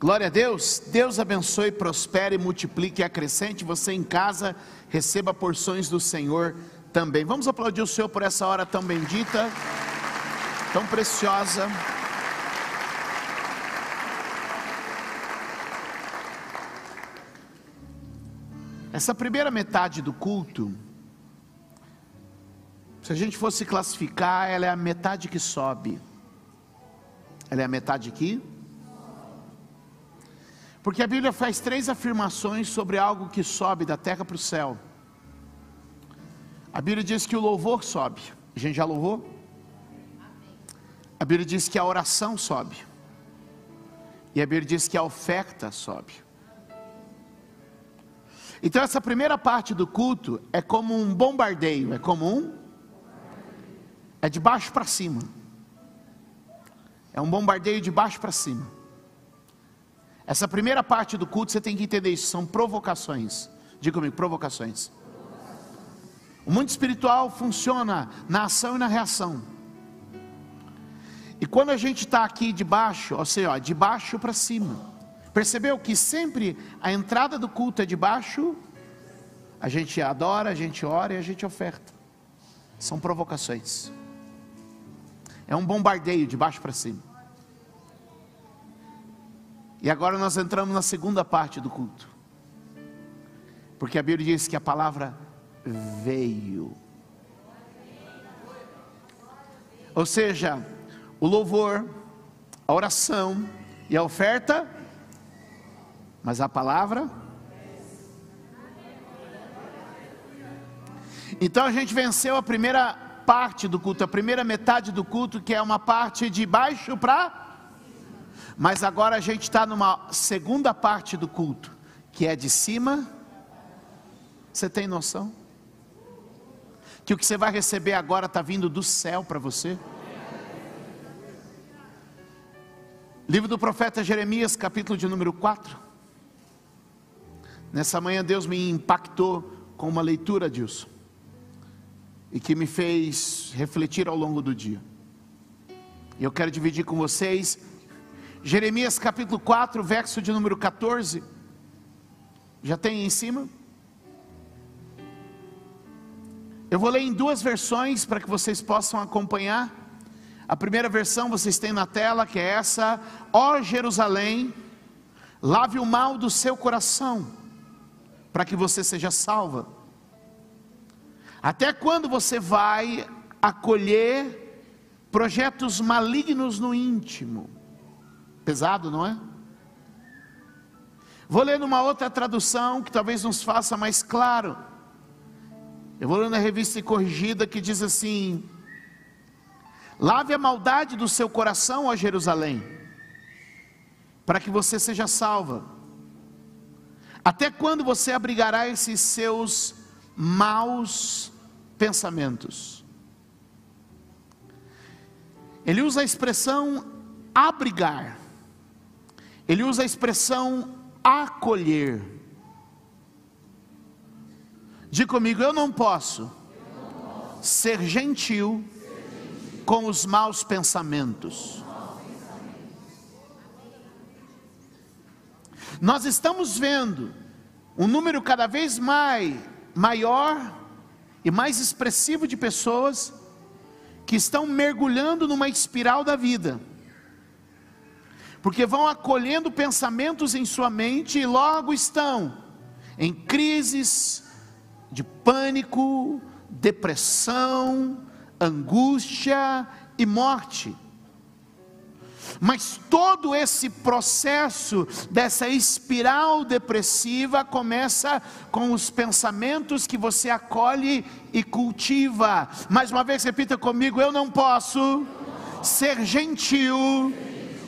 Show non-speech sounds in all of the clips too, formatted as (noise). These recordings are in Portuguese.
Glória a Deus. Deus abençoe, prospere, multiplique e acrescente. Você em casa receba porções do Senhor também. Vamos aplaudir o Senhor por essa hora tão bendita, tão preciosa. Essa primeira metade do culto, se a gente fosse classificar, ela é a metade que sobe. Ela é a metade que porque a Bíblia faz três afirmações sobre algo que sobe da terra para o céu. A Bíblia diz que o louvor sobe. A gente já louvou? A Bíblia diz que a oração sobe. E a Bíblia diz que a oferta sobe. Então essa primeira parte do culto é como um bombardeio, é como um é de baixo para cima. É um bombardeio de baixo para cima. Essa primeira parte do culto você tem que entender isso, são provocações. Diga comigo, provocações. O mundo espiritual funciona na ação e na reação. E quando a gente está aqui de baixo, ou seja, de baixo para cima, percebeu que sempre a entrada do culto é de baixo, a gente adora, a gente ora e a gente oferta. São provocações. É um bombardeio de baixo para cima. E agora nós entramos na segunda parte do culto. Porque a Bíblia diz que a palavra veio. Ou seja, o louvor, a oração e a oferta, mas a palavra. Então a gente venceu a primeira parte do culto, a primeira metade do culto, que é uma parte de baixo para mas agora a gente está numa segunda parte do culto, que é de cima. Você tem noção? Que o que você vai receber agora está vindo do céu para você? Livro do profeta Jeremias, capítulo de número 4. Nessa manhã Deus me impactou com uma leitura disso. E que me fez refletir ao longo do dia. E eu quero dividir com vocês Jeremias capítulo 4, verso de número 14. Já tem em cima? Eu vou ler em duas versões para que vocês possam acompanhar. A primeira versão vocês têm na tela, que é essa: Ó Jerusalém, lave o mal do seu coração, para que você seja salva. Até quando você vai acolher projetos malignos no íntimo? Pesado, não é? Vou ler numa outra tradução que talvez nos faça mais claro. Eu vou ler na revista corrigida que diz assim: Lave a maldade do seu coração, ó Jerusalém, para que você seja salva. Até quando você abrigará esses seus maus pensamentos? Ele usa a expressão abrigar. Ele usa a expressão acolher. Diga comigo, eu não posso, ser, gentil com os maus pensamentos. Nós estamos vendo um número cada vez mais maior e mais expressivo de pessoas que estão mergulhando numa espiral da vida porque vão acolhendo pensamentos em sua mente e logo estão em crises de pânico, depressão, angústia e morte. Mas todo esse processo dessa espiral depressiva começa com os pensamentos que você acolhe e cultiva. Mais uma vez, repita comigo: eu não posso ser gentil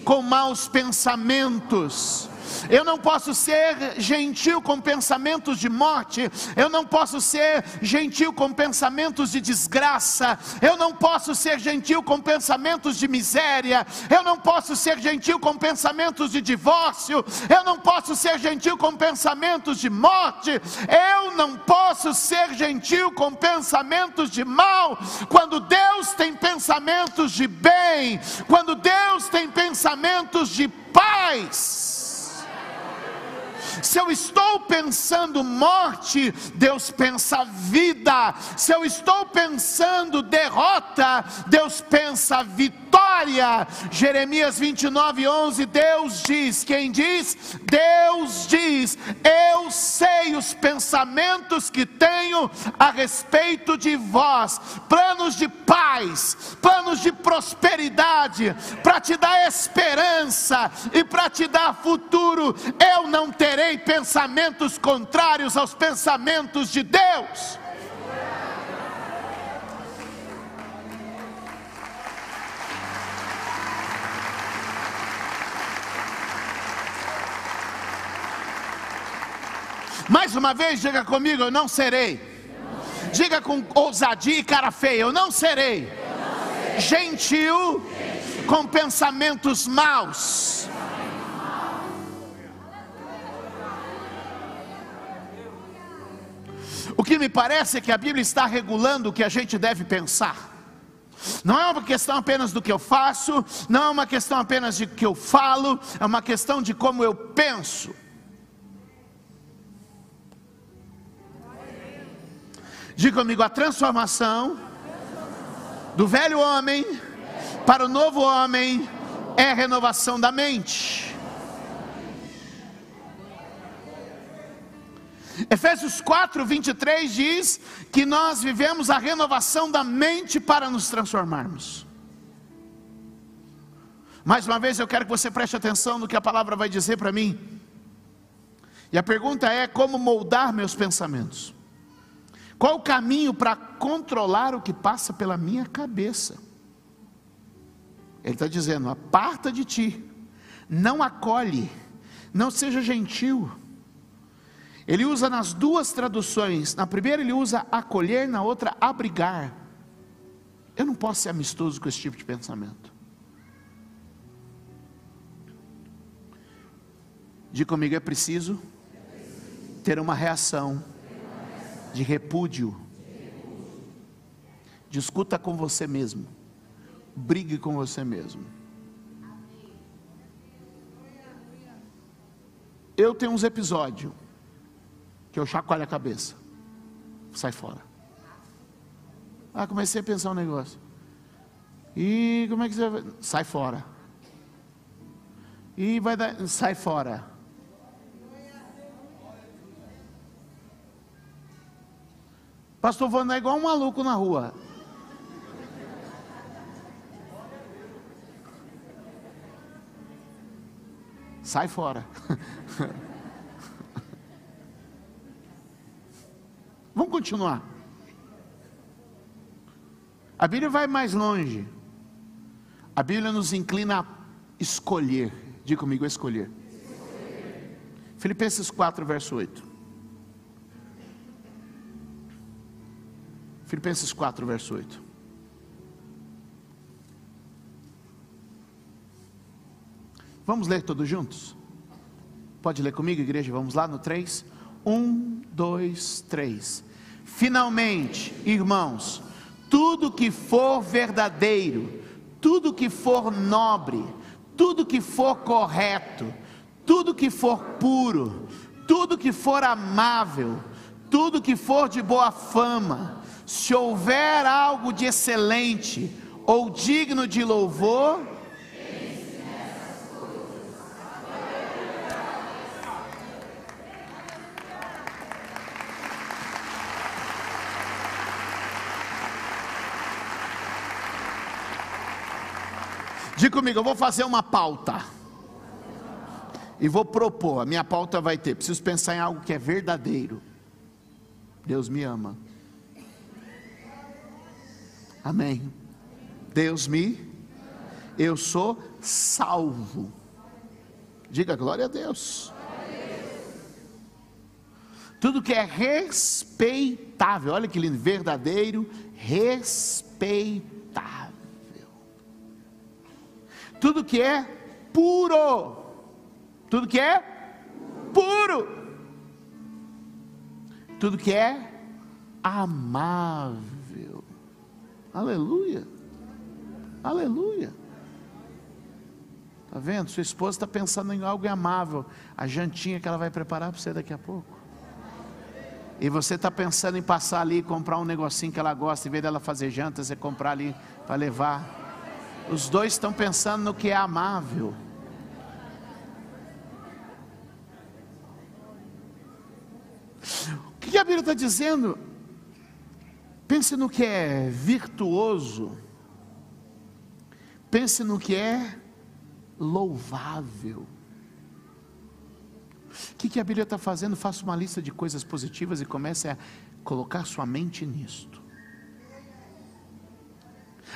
com maus pensamentos. Eu não posso ser gentil com pensamentos de morte, eu não posso ser gentil com pensamentos de desgraça, eu não posso ser gentil com pensamentos de miséria, eu não posso ser gentil com pensamentos de divórcio, eu não posso ser gentil com pensamentos de morte, eu não posso ser gentil com pensamentos de mal, quando Deus tem pensamentos de bem, quando Deus tem pensamentos de paz. Se eu estou pensando morte, Deus pensa vida. Se eu estou pensando derrota, Deus pensa vitória. Jeremias 29, 11, Deus diz: quem diz? Deus diz: Eu sei os pensamentos que tenho a respeito de vós, planos de paz, planos de prosperidade, para te dar esperança e para te dar futuro. Eu não terei pensamentos contrários aos pensamentos de Deus. Mais uma vez, diga comigo: eu não serei. Diga com ousadia e cara feia: eu não serei. Gentil com pensamentos maus. Que me parece é que a Bíblia está regulando o que a gente deve pensar. Não é uma questão apenas do que eu faço, não é uma questão apenas de que eu falo, é uma questão de como eu penso. Diga comigo, a transformação do velho homem para o novo homem é a renovação da mente. Efésios 4, 23 diz que nós vivemos a renovação da mente para nos transformarmos. Mais uma vez eu quero que você preste atenção no que a palavra vai dizer para mim. E a pergunta é: como moldar meus pensamentos? Qual o caminho para controlar o que passa pela minha cabeça? Ele está dizendo: aparta de ti, não acolhe, não seja gentil. Ele usa nas duas traduções, na primeira ele usa acolher, na outra abrigar. Eu não posso ser amistoso com esse tipo de pensamento. Diga comigo, é preciso ter uma reação de repúdio. Discuta com você mesmo. Brigue com você mesmo. Eu tenho uns episódios que eu chacoalho a cabeça. Sai fora. Ah, comecei a pensar um negócio. E como é que você vai? Sai fora. E vai dar. Sai fora. Pastor, vou andar igual um maluco na rua. Sai fora. (laughs) Vamos continuar. A Bíblia vai mais longe. A Bíblia nos inclina a escolher. Diga comigo, escolher. Filipenses 4, verso 8. Filipenses 4, verso 8. Vamos ler todos juntos? Pode ler comigo, igreja? Vamos lá no 3. 1, 2, 3. Finalmente, irmãos, tudo que for verdadeiro, tudo que for nobre, tudo que for correto, tudo que for puro, tudo que for amável, tudo que for de boa fama, se houver algo de excelente ou digno de louvor, Diga comigo, eu vou fazer uma pauta. E vou propor, a minha pauta vai ter, preciso pensar em algo que é verdadeiro. Deus me ama. Amém. Deus me, eu sou salvo. Diga glória a Deus. Tudo que é respeitável, olha que lindo, verdadeiro, respeitável. Tudo que é puro, tudo que é puro, tudo que é amável Aleluia. Aleluia. Tá vendo? Sua esposa está pensando em algo amável, a jantinha que ela vai preparar para você daqui a pouco. E você está pensando em passar ali e comprar um negocinho que ela gosta, em vez dela fazer janta, você comprar ali para levar. Os dois estão pensando no que é amável. O que a Bíblia está dizendo? Pense no que é virtuoso. Pense no que é louvável. O que, a Bíblia está fazendo? Faça uma lista de coisas positivas e comece a colocar sua mente nisto.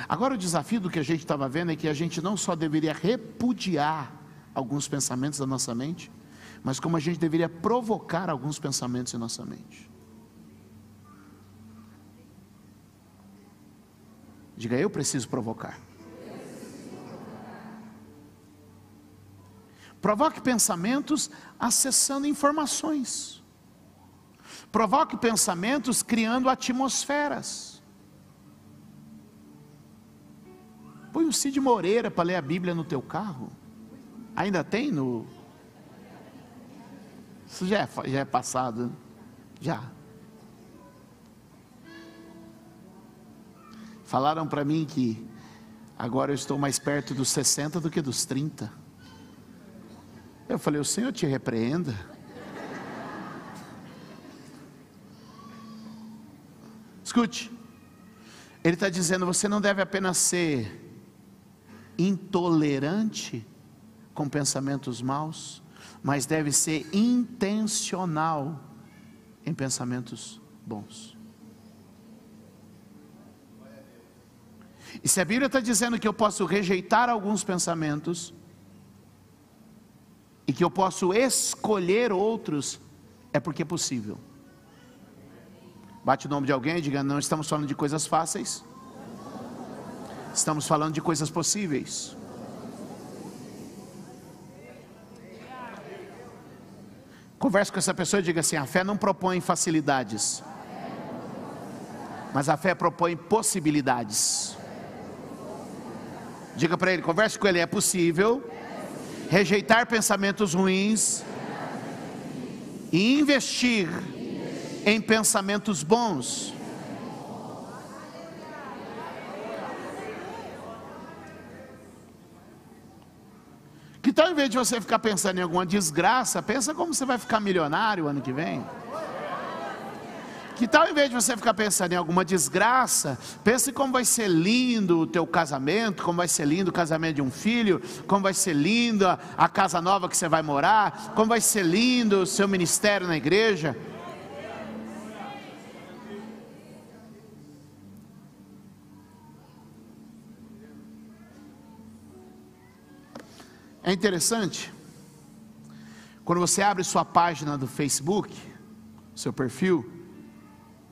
Agora, o desafio do que a gente estava vendo é que a gente não só deveria repudiar alguns pensamentos da nossa mente, mas como a gente deveria provocar alguns pensamentos em nossa mente. Diga, eu preciso provocar. Provoque pensamentos acessando informações. Provoque pensamentos criando atmosferas. Põe o Cid Moreira para ler a Bíblia no teu carro. Ainda tem no. Isso já é, já é passado. Já. Falaram para mim que agora eu estou mais perto dos 60 do que dos 30. Eu falei: O Senhor te repreenda. Escute, ele está dizendo: você não deve apenas ser intolerante com pensamentos maus, mas deve ser intencional em pensamentos bons. E se a Bíblia está dizendo que eu posso rejeitar alguns pensamentos, e que eu posso escolher outros, é porque é possível. Bate o nome de alguém e diga: não estamos falando de coisas fáceis, estamos falando de coisas possíveis. Converse com essa pessoa e diga assim: a fé não propõe facilidades, mas a fé propõe possibilidades. Diga para ele, converse com ele, é possível rejeitar pensamentos ruins e investir em pensamentos bons. Tal em vez de você ficar pensando em alguma desgraça, pensa como você vai ficar milionário ano que vem? Que tal, em vez de você ficar pensando em alguma desgraça, pense como vai ser lindo o teu casamento, como vai ser lindo o casamento de um filho, como vai ser lindo a, a casa nova que você vai morar, como vai ser lindo o seu ministério na igreja. É interessante, quando você abre sua página do Facebook, seu perfil,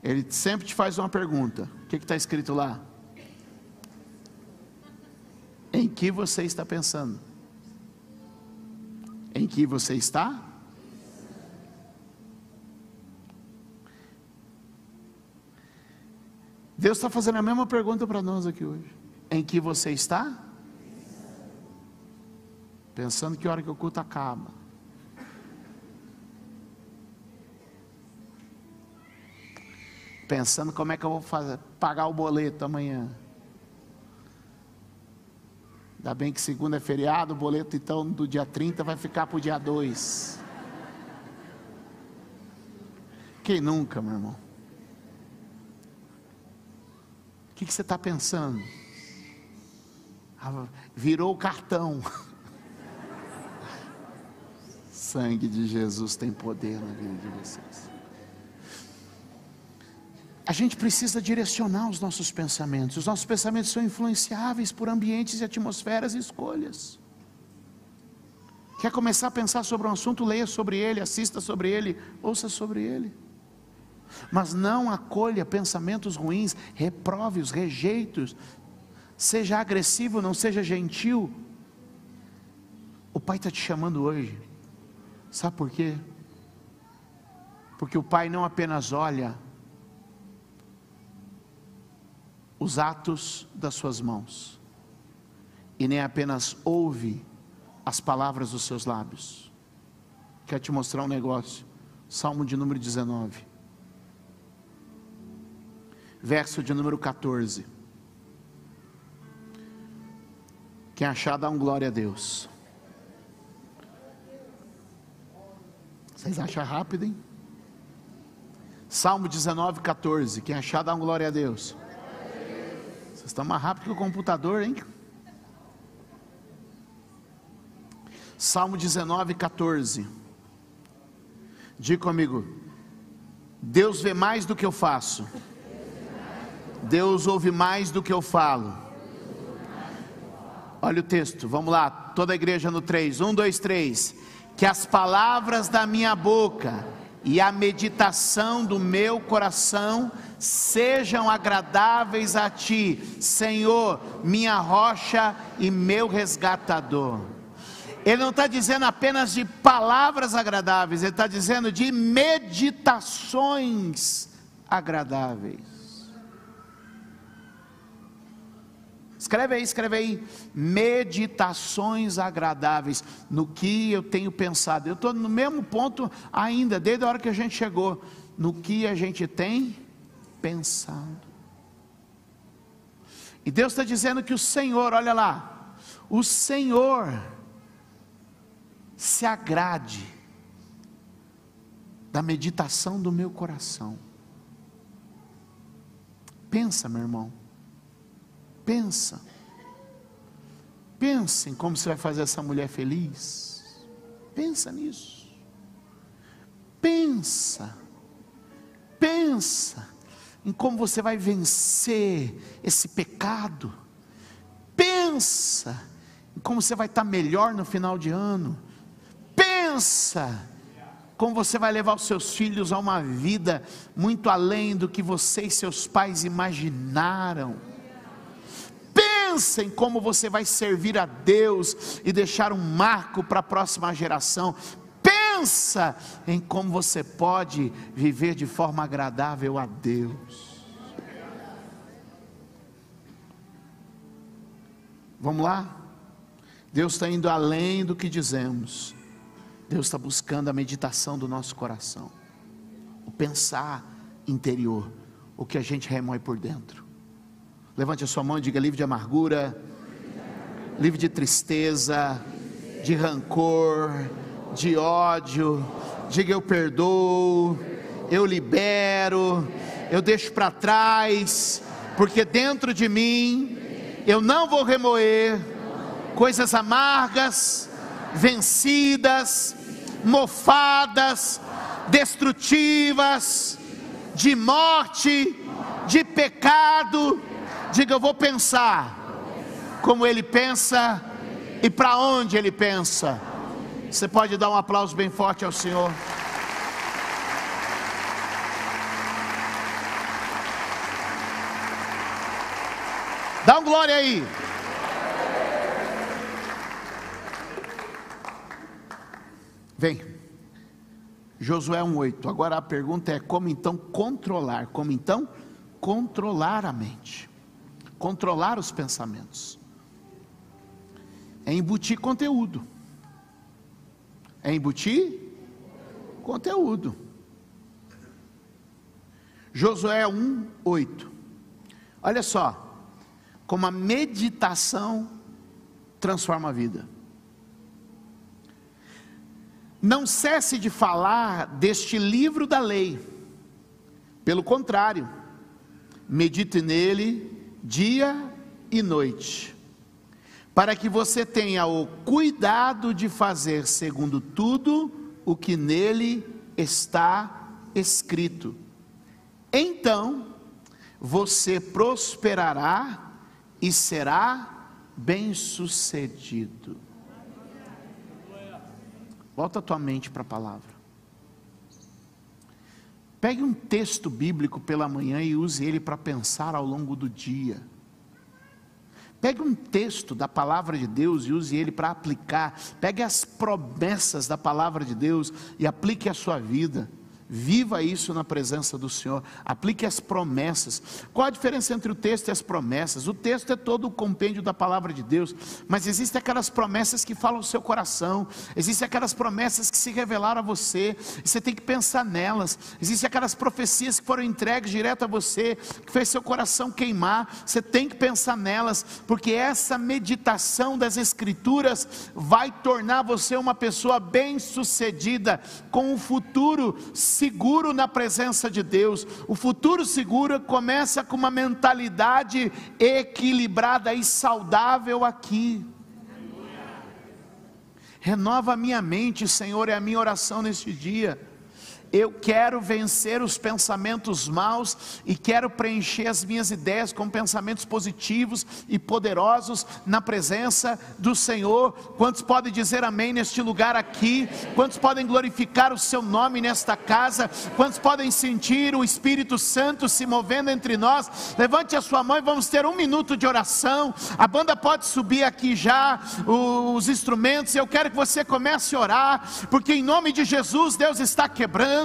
ele sempre te faz uma pergunta: o que está escrito lá? Em que você está pensando? Em que você está? Deus está fazendo a mesma pergunta para nós aqui hoje. Em que você está? Pensando que hora que o culto acaba. pensando como é que eu vou fazer, pagar o boleto amanhã. Ainda bem que segunda é feriado, o boleto então do dia 30 vai ficar para o dia 2. Quem nunca, meu irmão? O que, que você está pensando? Ah, virou o cartão. (laughs) Sangue de Jesus tem poder na vida de vocês. A gente precisa direcionar os nossos pensamentos. Os nossos pensamentos são influenciáveis por ambientes e atmosferas e escolhas. Quer começar a pensar sobre um assunto? Leia sobre ele, assista sobre ele, ouça sobre ele. Mas não acolha pensamentos ruins, reprove-os, rejeite-os. Seja agressivo, não seja gentil. O Pai está te chamando hoje. Sabe por quê? Porque o Pai não apenas olha os atos das suas mãos, e nem apenas ouve as palavras dos seus lábios. Quero te mostrar um negócio. Salmo de número 19, verso de número 14. Quem achar, dá um glória a Deus. Vocês acham rápido, hein? Salmo 19, 14. Quem achar, dá um glória a Deus. Vocês estão mais rápido que o computador, hein? Salmo 19, 14. Diga comigo. Deus vê mais do que eu faço. Deus ouve mais do que eu falo. Olha o texto, vamos lá, toda a igreja no 3, 1, 2, 3. Que as palavras da minha boca e a meditação do meu coração sejam agradáveis a ti, Senhor, minha rocha e meu resgatador. Ele não está dizendo apenas de palavras agradáveis, ele está dizendo de meditações agradáveis. Escreve aí, escreve aí. Meditações agradáveis. No que eu tenho pensado. Eu estou no mesmo ponto ainda, desde a hora que a gente chegou. No que a gente tem pensado. E Deus está dizendo que o Senhor, olha lá, o Senhor se agrade da meditação do meu coração. Pensa, meu irmão. Pensa. Pensa em como você vai fazer essa mulher feliz. Pensa nisso. Pensa. Pensa em como você vai vencer esse pecado. Pensa em como você vai estar melhor no final de ano. Pensa como você vai levar os seus filhos a uma vida muito além do que você e seus pais imaginaram Pensa em como você vai servir a Deus e deixar um marco para a próxima geração. Pensa em como você pode viver de forma agradável a Deus. Vamos lá? Deus está indo além do que dizemos. Deus está buscando a meditação do nosso coração, o pensar interior, o que a gente remói por dentro. Levante a sua mão e diga: livre de amargura, livre de tristeza, de rancor, de ódio. Diga: eu perdoo, eu libero, eu deixo para trás, porque dentro de mim eu não vou remoer coisas amargas, vencidas, mofadas, destrutivas, de morte, de pecado Diga, eu vou pensar como ele pensa e para onde ele pensa. Você pode dar um aplauso bem forte ao Senhor. Dá um glória aí. Vem. Josué 1,8. Agora a pergunta é: como então controlar? Como então controlar a mente? Controlar os pensamentos, é embutir conteúdo, é embutir conteúdo. Josué 1, 8. Olha só, como a meditação transforma a vida. Não cesse de falar deste livro da lei, pelo contrário, medite nele dia e noite, para que você tenha o cuidado de fazer segundo tudo o que nele está escrito. Então você prosperará e será bem-sucedido. Volta a tua mente para a palavra. Pegue um texto bíblico pela manhã e use ele para pensar ao longo do dia. Pegue um texto da palavra de Deus e use ele para aplicar. Pegue as promessas da palavra de Deus e aplique a sua vida. Viva isso na presença do Senhor. Aplique as promessas. Qual a diferença entre o texto e as promessas? O texto é todo o compêndio da palavra de Deus, mas existem aquelas promessas que falam o seu coração, existem aquelas promessas que se revelaram a você, você tem que pensar nelas. Existem aquelas profecias que foram entregues direto a você, que fez seu coração queimar. Você tem que pensar nelas, porque essa meditação das Escrituras vai tornar você uma pessoa bem-sucedida, com um futuro seguro na presença de Deus. O futuro seguro começa com uma mentalidade equilibrada e saudável aqui. Renova a minha mente, Senhor, é a minha oração neste dia. Eu quero vencer os pensamentos maus e quero preencher as minhas ideias com pensamentos positivos e poderosos na presença do Senhor. Quantos podem dizer amém neste lugar aqui? Quantos podem glorificar o seu nome nesta casa? Quantos podem sentir o Espírito Santo se movendo entre nós? Levante a sua mão e vamos ter um minuto de oração. A banda pode subir aqui já, os instrumentos. Eu quero que você comece a orar, porque em nome de Jesus, Deus está quebrando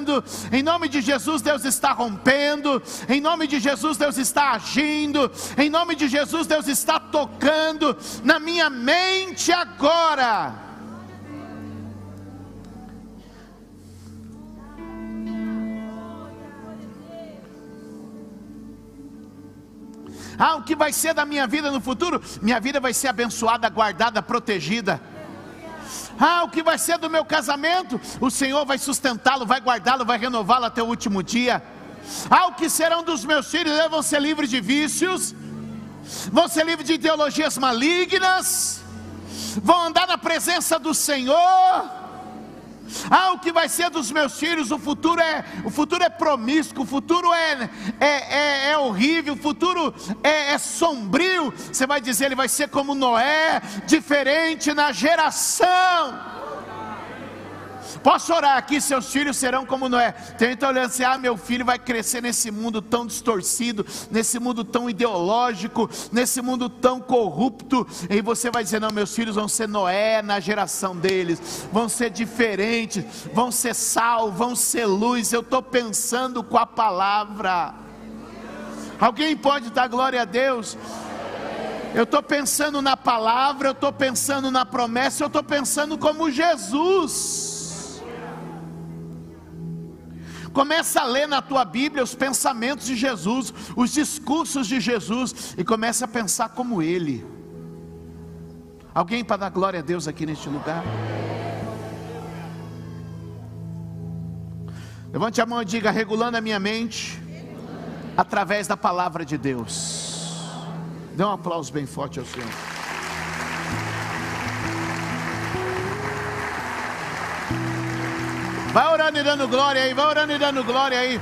em nome de Jesus, Deus está rompendo, em nome de Jesus, Deus está agindo, em nome de Jesus, Deus está tocando na minha mente agora. Ah, o que vai ser da minha vida no futuro? Minha vida vai ser abençoada, guardada, protegida. Ah, o que vai ser do meu casamento? O Senhor vai sustentá-lo, vai guardá-lo, vai renová-lo até o último dia. Ah, o que serão dos meus filhos? Eles vão ser livres de vícios, vão ser livres de ideologias malignas, vão andar na presença do Senhor ah, o que vai ser dos meus filhos? O futuro é, o futuro é promíscuo, o futuro é, é, é, é horrível, o futuro é, é sombrio. Você vai dizer, ele vai ser como Noé, diferente na geração. Posso orar aqui, seus filhos serão como Noé. Tem gente olhando assim: ah, meu filho vai crescer nesse mundo tão distorcido, nesse mundo tão ideológico, nesse mundo tão corrupto. E você vai dizer: não, meus filhos vão ser Noé na geração deles, vão ser diferentes, vão ser sal, vão ser luz. Eu estou pensando com a palavra. Alguém pode dar glória a Deus? Eu estou pensando na palavra, eu estou pensando na promessa, eu estou pensando como Jesus. Começa a ler na tua Bíblia os pensamentos de Jesus, os discursos de Jesus e começa a pensar como ele. Alguém para dar glória a Deus aqui neste lugar? Levante a mão e diga: regulando a minha mente através da palavra de Deus. Dê um aplauso bem forte ao Senhor. Vai orando e dando glória aí, vai orando e dando glória aí.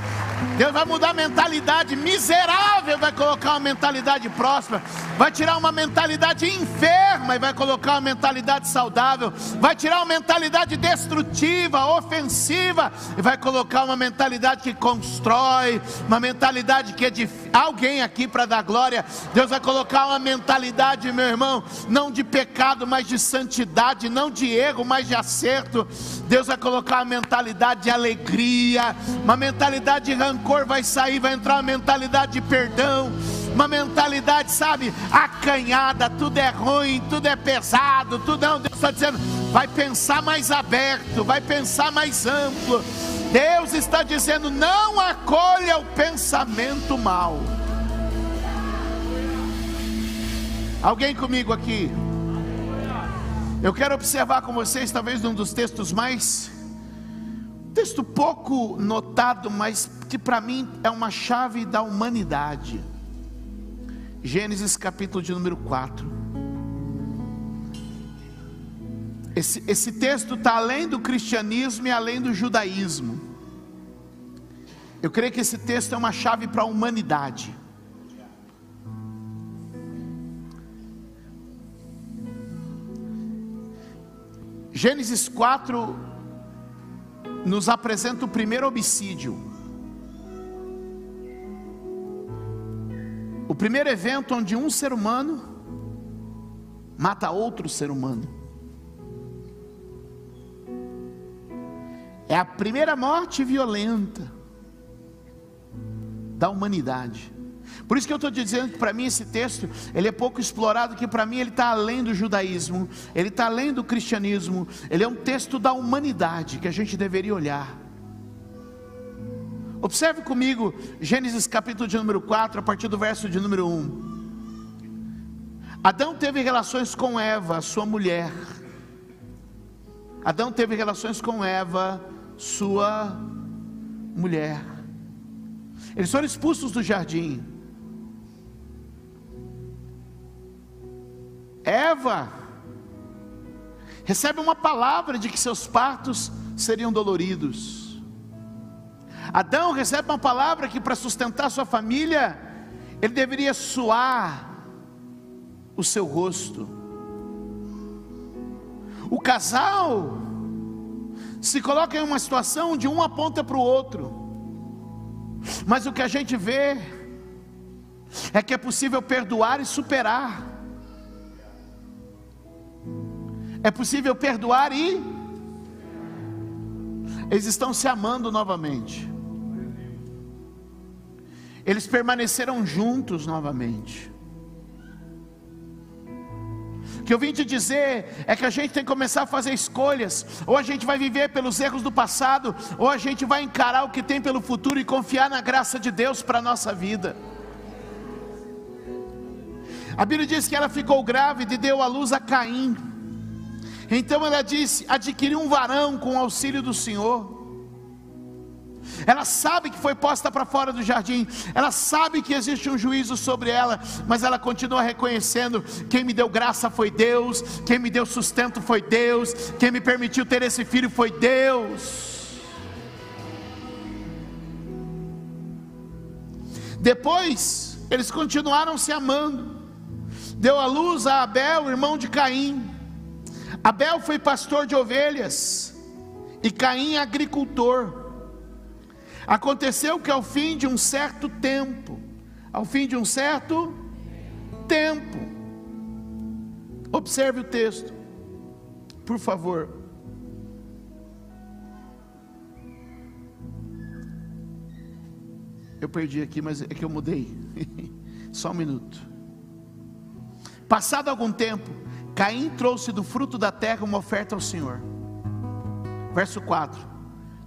Deus vai mudar a mentalidade miserável, vai colocar uma mentalidade próspera, vai tirar uma mentalidade enferma e vai colocar uma mentalidade saudável, vai tirar uma mentalidade destrutiva, ofensiva e vai colocar uma mentalidade que constrói, uma mentalidade que edifica. Alguém aqui para dar glória, Deus vai colocar uma mentalidade, meu irmão, não de pecado, mas de santidade, não de erro, mas de acerto. Deus vai colocar uma mentalidade de alegria, uma mentalidade de rancor vai sair, vai entrar uma mentalidade de perdão, uma mentalidade, sabe, acanhada, tudo é ruim, tudo é pesado, tudo não. Deus está dizendo, vai pensar mais aberto, vai pensar mais amplo. Deus está dizendo, não acolha o pensamento mal. Alguém comigo aqui? Eu quero observar com vocês, talvez um dos textos mais texto pouco notado, mas que para mim é uma chave da humanidade. Gênesis capítulo de número 4. Esse, esse texto está além do cristianismo e além do judaísmo. Eu creio que esse texto é uma chave para a humanidade. Gênesis 4, nos apresenta o primeiro homicídio. O primeiro evento onde um ser humano mata outro ser humano. É a primeira morte violenta da humanidade. Por isso que eu estou dizendo que para mim esse texto ele é pouco explorado, que para mim ele está além do judaísmo, ele está além do cristianismo, ele é um texto da humanidade que a gente deveria olhar. Observe comigo Gênesis capítulo de número 4, a partir do verso de número 1. Adão teve relações com Eva, sua mulher. Adão teve relações com Eva, sua mulher. Eles foram expulsos do jardim. Eva recebe uma palavra de que seus partos seriam doloridos. Adão recebe uma palavra que para sustentar sua família, ele deveria suar o seu rosto. O casal se coloca em uma situação de um aponta para o outro. Mas o que a gente vê é que é possível perdoar e superar. É possível perdoar e. Eles estão se amando novamente. Eles permaneceram juntos novamente. O que eu vim te dizer é que a gente tem que começar a fazer escolhas. Ou a gente vai viver pelos erros do passado, ou a gente vai encarar o que tem pelo futuro e confiar na graça de Deus para a nossa vida. A Bíblia diz que ela ficou grávida e deu à luz a Caim. Então ela disse: adquiriu um varão com o auxílio do Senhor. Ela sabe que foi posta para fora do jardim, ela sabe que existe um juízo sobre ela, mas ela continua reconhecendo: quem me deu graça foi Deus, quem me deu sustento foi Deus, quem me permitiu ter esse filho foi Deus. Depois, eles continuaram se amando. Deu à luz a Abel, irmão de Caim. Abel foi pastor de ovelhas e Caim agricultor. Aconteceu que ao fim de um certo tempo, ao fim de um certo tempo, observe o texto, por favor. Eu perdi aqui, mas é que eu mudei. (laughs) Só um minuto. Passado algum tempo, Caim trouxe do fruto da terra uma oferta ao Senhor. Verso 4.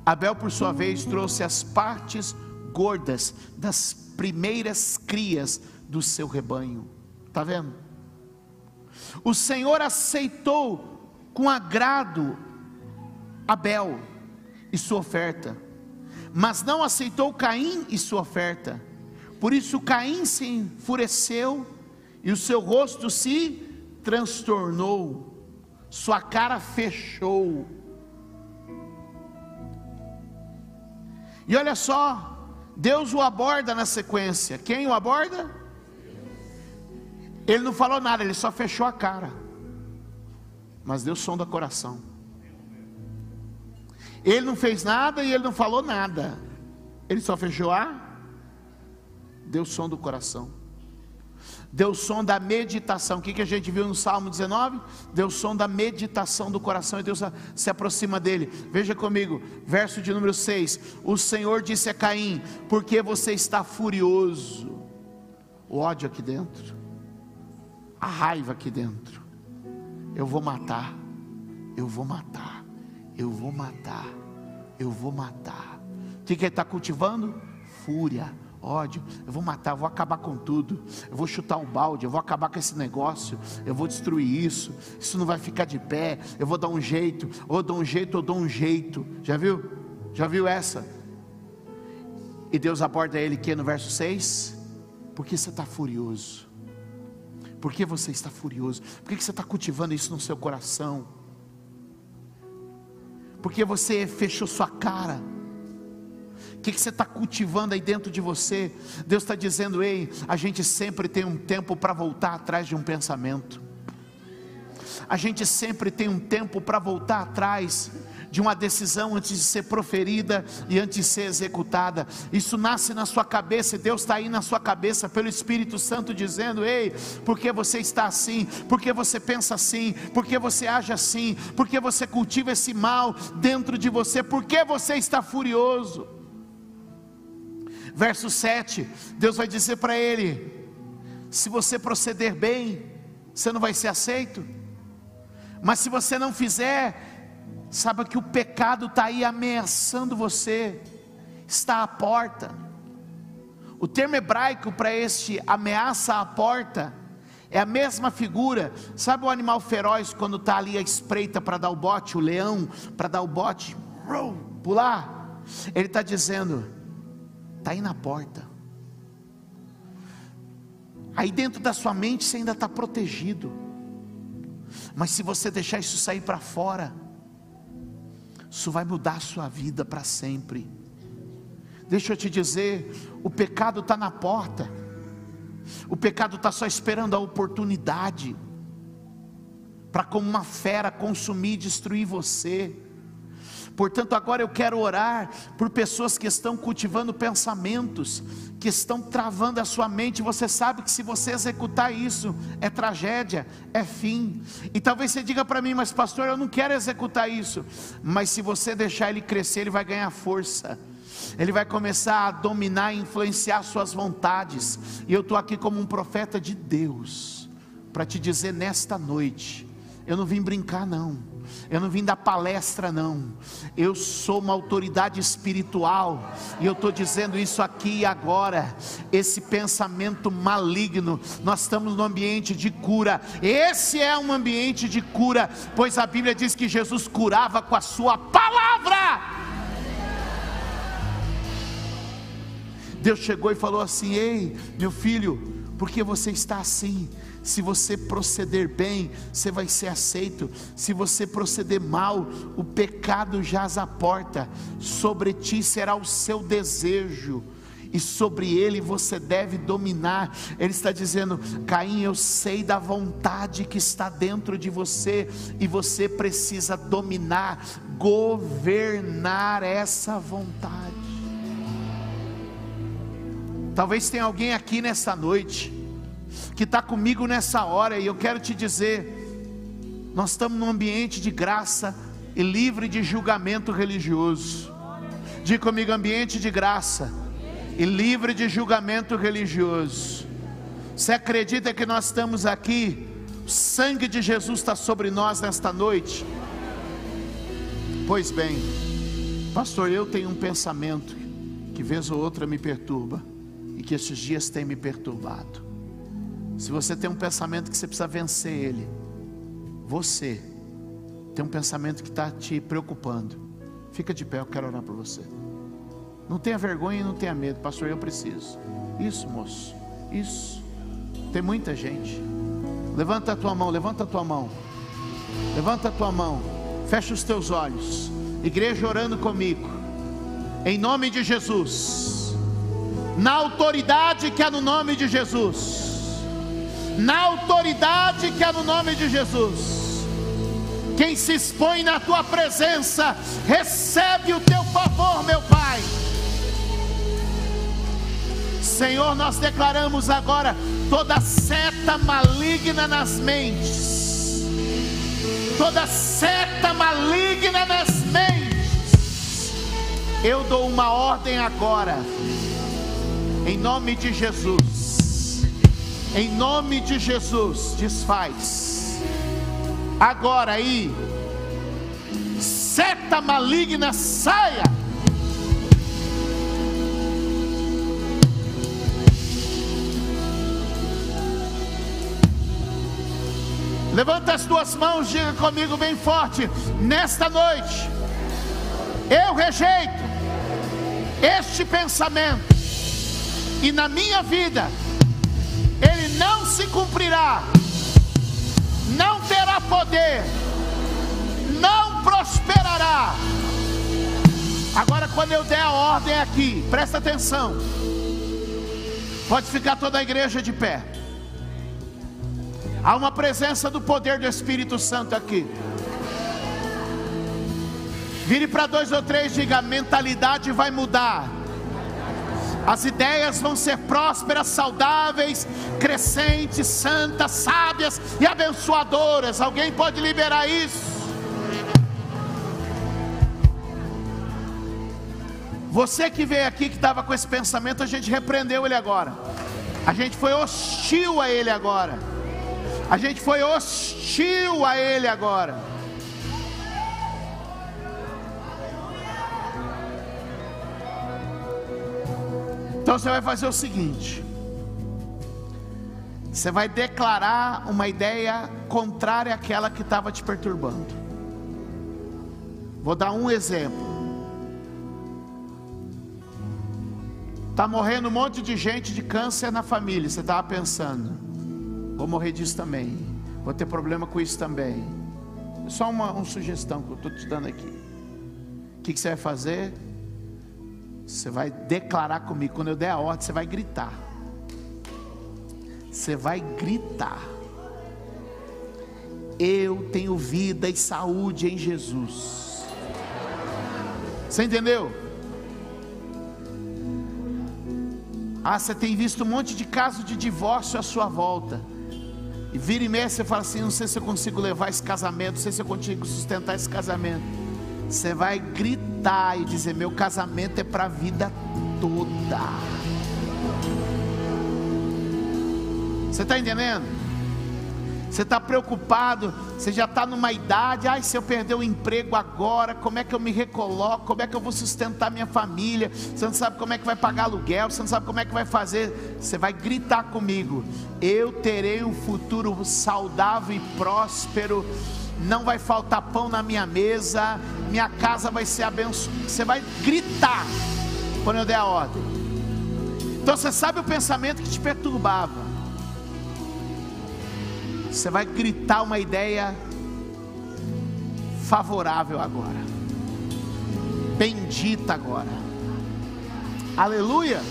Abel, por sua vez, trouxe as partes gordas das primeiras crias do seu rebanho. Está vendo? O Senhor aceitou com agrado Abel e sua oferta, mas não aceitou Caim e sua oferta. Por isso Caim se enfureceu e o seu rosto se transtornou, sua cara fechou. E olha só, Deus o aborda na sequência. Quem o aborda? Ele não falou nada, ele só fechou a cara. Mas Deus sonda o coração. Ele não fez nada e ele não falou nada. Ele só fechou a Deus som do coração. Deu som da meditação. O que, que a gente viu no Salmo 19? Deu som da meditação do coração e Deus se aproxima dele. Veja comigo, verso de número 6. O Senhor disse a Caim: Porque você está furioso? O ódio aqui dentro, a raiva aqui dentro. Eu vou matar, eu vou matar, eu vou matar, eu vou matar. O que, que ele está cultivando? Fúria ódio, eu vou matar, eu vou acabar com tudo, eu vou chutar o balde, eu vou acabar com esse negócio, eu vou destruir isso, isso não vai ficar de pé, eu vou dar um jeito, ou dou um jeito, ou dou um jeito. Já viu? Já viu essa? E Deus aborda ele que no verso 6? Porque você está furioso. Por que você está furioso? Por que você está cultivando isso no seu coração? Porque você fechou sua cara o que, que você está cultivando aí dentro de você? Deus está dizendo: ei, a gente sempre tem um tempo para voltar atrás de um pensamento. A gente sempre tem um tempo para voltar atrás de uma decisão antes de ser proferida e antes de ser executada. Isso nasce na sua cabeça, e Deus está aí na sua cabeça pelo Espírito Santo dizendo: Ei, por que você está assim? Por que você pensa assim? Por que você age assim? Por que você cultiva esse mal dentro de você? Por que você está furioso? Verso 7, Deus vai dizer para ele: se você proceder bem, você não vai ser aceito. Mas se você não fizer, saiba que o pecado está aí ameaçando você, está à porta. O termo hebraico para este ameaça à porta é a mesma figura. Sabe o animal feroz quando está ali à espreita para dar o bote, o leão para dar o bote, pular? Ele está dizendo: está aí na porta. Aí dentro da sua mente você ainda está protegido. Mas se você deixar isso sair para fora, isso vai mudar a sua vida para sempre. Deixa eu te dizer, o pecado está na porta. O pecado está só esperando a oportunidade para, como uma fera, consumir e destruir você. Portanto, agora eu quero orar por pessoas que estão cultivando pensamentos, que estão travando a sua mente. Você sabe que se você executar isso, é tragédia, é fim. E talvez você diga para mim, mas pastor, eu não quero executar isso. Mas se você deixar ele crescer, ele vai ganhar força. Ele vai começar a dominar e influenciar suas vontades. E eu estou aqui como um profeta de Deus, para te dizer nesta noite: eu não vim brincar, não eu não vim dar palestra, não. Eu sou uma autoridade espiritual. E eu estou dizendo isso aqui e agora. Esse pensamento maligno. Nós estamos no ambiente de cura. Esse é um ambiente de cura. Pois a Bíblia diz que Jesus curava com a sua palavra. Deus chegou e falou assim: Ei, meu filho, por que você está assim? Se você proceder bem, você vai ser aceito. Se você proceder mal, o pecado jaz à porta. Sobre ti será o seu desejo e sobre ele você deve dominar. Ele está dizendo: Caim, eu sei da vontade que está dentro de você e você precisa dominar, governar essa vontade. Talvez tenha alguém aqui nessa noite que está comigo nessa hora, e eu quero te dizer: nós estamos num ambiente de graça e livre de julgamento religioso. Diga comigo: ambiente de graça e livre de julgamento religioso. Você acredita que nós estamos aqui? O sangue de Jesus está sobre nós nesta noite. Pois bem, pastor, eu tenho um pensamento que vez ou outra me perturba e que esses dias tem me perturbado. Se você tem um pensamento que você precisa vencer ele, você tem um pensamento que está te preocupando, fica de pé, eu quero orar por você. Não tenha vergonha e não tenha medo, pastor, eu preciso. Isso, moço, isso. Tem muita gente. Levanta a tua mão, levanta a tua mão. Levanta a tua mão. Fecha os teus olhos. Igreja orando comigo. Em nome de Jesus. Na autoridade que há no nome de Jesus na autoridade que é no nome de Jesus. Quem se expõe na tua presença, recebe o teu favor, meu Pai. Senhor, nós declaramos agora toda seta maligna nas mentes, toda seta maligna nas mentes, eu dou uma ordem agora, em nome de Jesus em nome de Jesus, desfaz. Agora aí, seta maligna, saia. Levanta as tuas mãos, diga comigo bem forte. Nesta noite, eu rejeito este pensamento, e na minha vida, não se cumprirá, não terá poder, não prosperará. Agora, quando eu der a ordem aqui, presta atenção, pode ficar toda a igreja de pé. Há uma presença do poder do Espírito Santo aqui. Vire para dois ou três, diga: a mentalidade vai mudar. As ideias vão ser prósperas, saudáveis, crescentes, santas, sábias e abençoadoras. Alguém pode liberar isso? Você que veio aqui que estava com esse pensamento, a gente repreendeu ele agora. A gente foi hostil a ele agora. A gente foi hostil a ele agora. Então você vai fazer o seguinte: você vai declarar uma ideia contrária àquela que estava te perturbando. Vou dar um exemplo. Está morrendo um monte de gente de câncer na família. Você estava pensando, vou morrer disso também. Vou ter problema com isso também. Só uma, uma sugestão que eu estou te dando aqui. O que, que você vai fazer? Você vai declarar comigo. Quando eu der a ordem, você vai gritar. Você vai gritar. Eu tenho vida e saúde em Jesus. Você entendeu? Ah, você tem visto um monte de casos de divórcio à sua volta. E vira e meia você fala assim: não sei se eu consigo levar esse casamento, não sei se eu consigo sustentar esse casamento. Você vai gritar e dizer: meu casamento é para a vida toda. Você está entendendo? Você está preocupado, você já está numa idade, ai, se eu perder o emprego agora, como é que eu me recoloco, como é que eu vou sustentar minha família, você não sabe como é que vai pagar aluguel, você não sabe como é que vai fazer, você vai gritar comigo, eu terei um futuro saudável e próspero, não vai faltar pão na minha mesa, minha casa vai ser abençoada, você vai gritar, quando eu der a ordem, então você sabe o pensamento que te perturbava, você vai gritar uma ideia favorável agora. Bendita agora. Aleluia.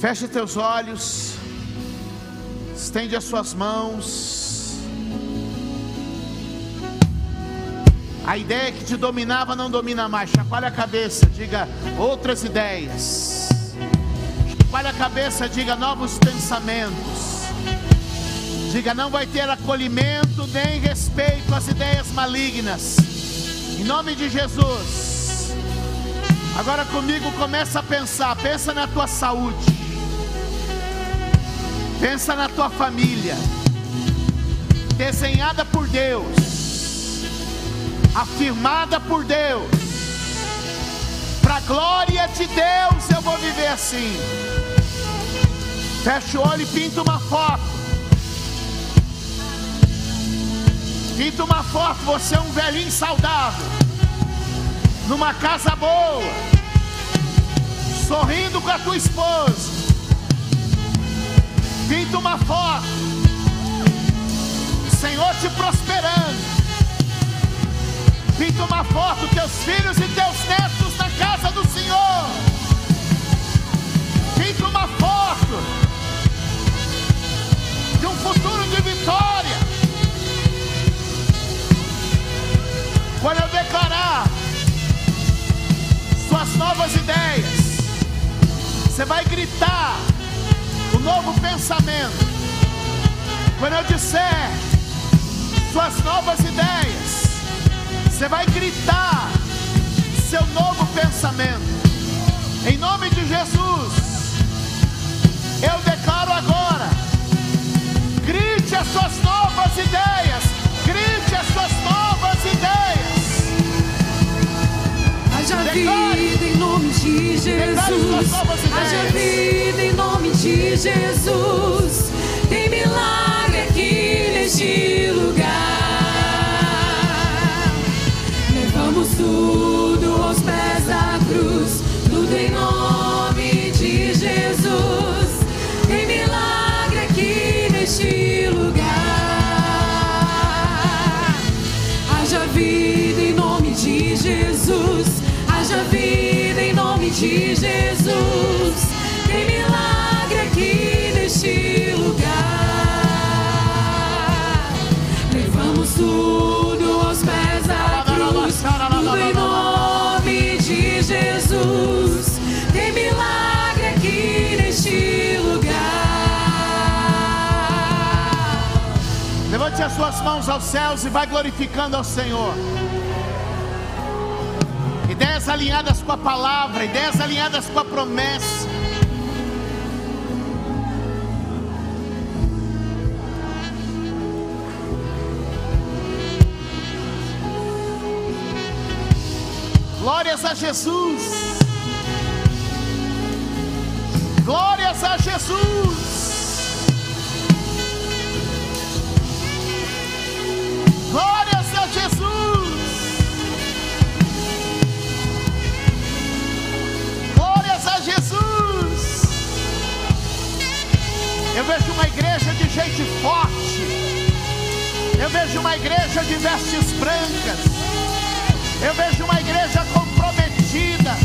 Feche teus olhos. Estende as suas mãos. A ideia que te dominava não domina mais. Chacoalha a cabeça, diga outras ideias. Chacoalha a cabeça, diga novos pensamentos. Diga: não vai ter acolhimento nem respeito às ideias malignas. Em nome de Jesus. Agora comigo começa a pensar, pensa na tua saúde. Pensa na tua família. Desenhada por Deus. Afirmada por Deus. Para a glória de Deus eu vou viver assim. Fecha o olho e pinta uma foto. Pinta uma foto, você é um velhinho saudável, numa casa boa, sorrindo com a tua esposa. Pinta uma foto, Senhor te prosperando. Pinta uma foto, teus filhos e teus netos na casa do Senhor. Pinta uma foto de um futuro de vitória. Quando eu declarar suas novas ideias, você vai gritar o novo pensamento. Quando eu disser suas novas ideias, você vai gritar seu novo pensamento. Em nome de Jesus, eu declaro agora: grite as suas novas ideias, grite as suas novas ideias. Haja vida em nome de Jesus. Haja vida em nome de Jesus. Tem milagre aqui neste lugar. As suas mãos aos céus e vai glorificando ao Senhor. Ideias alinhadas com a palavra, ideias alinhadas com a promessa. Glórias a Jesus. Glórias a Jesus. Eu vejo uma igreja de gente forte. Eu vejo uma igreja de vestes brancas. Eu vejo uma igreja comprometida.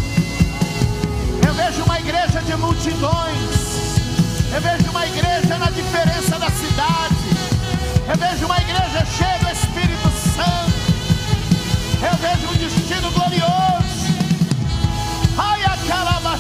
Eu vejo uma igreja de multidões. Eu vejo uma igreja na diferença da cidade. Eu vejo uma igreja cheia do Espírito Santo. Eu vejo um destino glorioso. Ai, a calabaxere,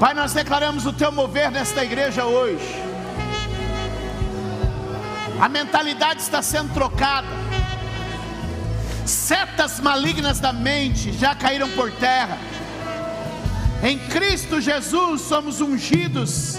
Pai, nós declaramos o teu mover nesta igreja hoje. A mentalidade está sendo trocada. Setas malignas da mente já caíram por terra. Em Cristo Jesus somos ungidos.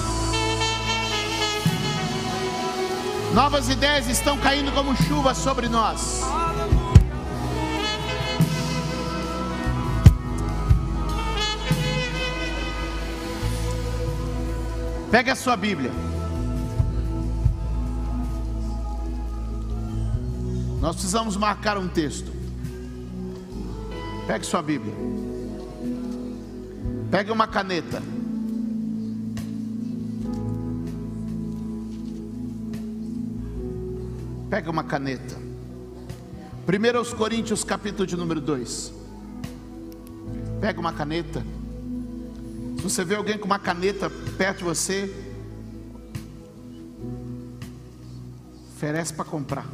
Novas ideias estão caindo como chuva sobre nós. Pegue a sua Bíblia. Nós precisamos marcar um texto. Pegue sua Bíblia. Pegue uma caneta. Pega uma caneta. 1 aos Coríntios, capítulo de número 2. Pega uma caneta. Se você vê alguém com uma caneta perto de você, oferece para comprar.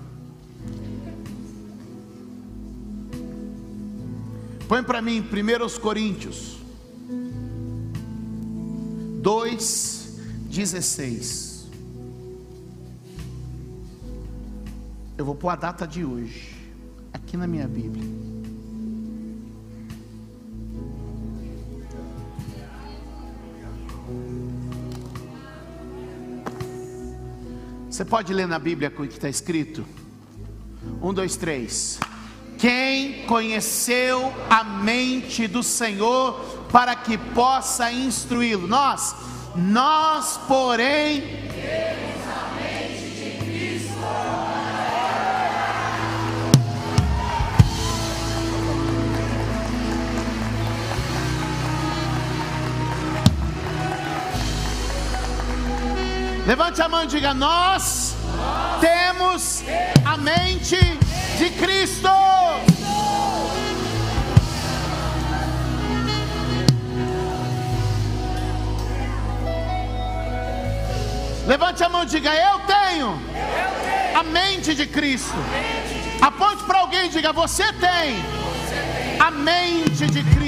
Põe para mim 1 aos Coríntios 2, 16. Eu vou pôr a data de hoje, aqui na minha Bíblia. Você pode ler na Bíblia o que está escrito? Um, dois, três. Quem conheceu a mente do Senhor para que possa instruí-lo? Nós, nós, porém, Levante a mão e diga: Nós temos a mente de Cristo. Levante a mão e diga: Eu tenho a mente de Cristo. Aponte para alguém e diga: Você tem a mente de Cristo.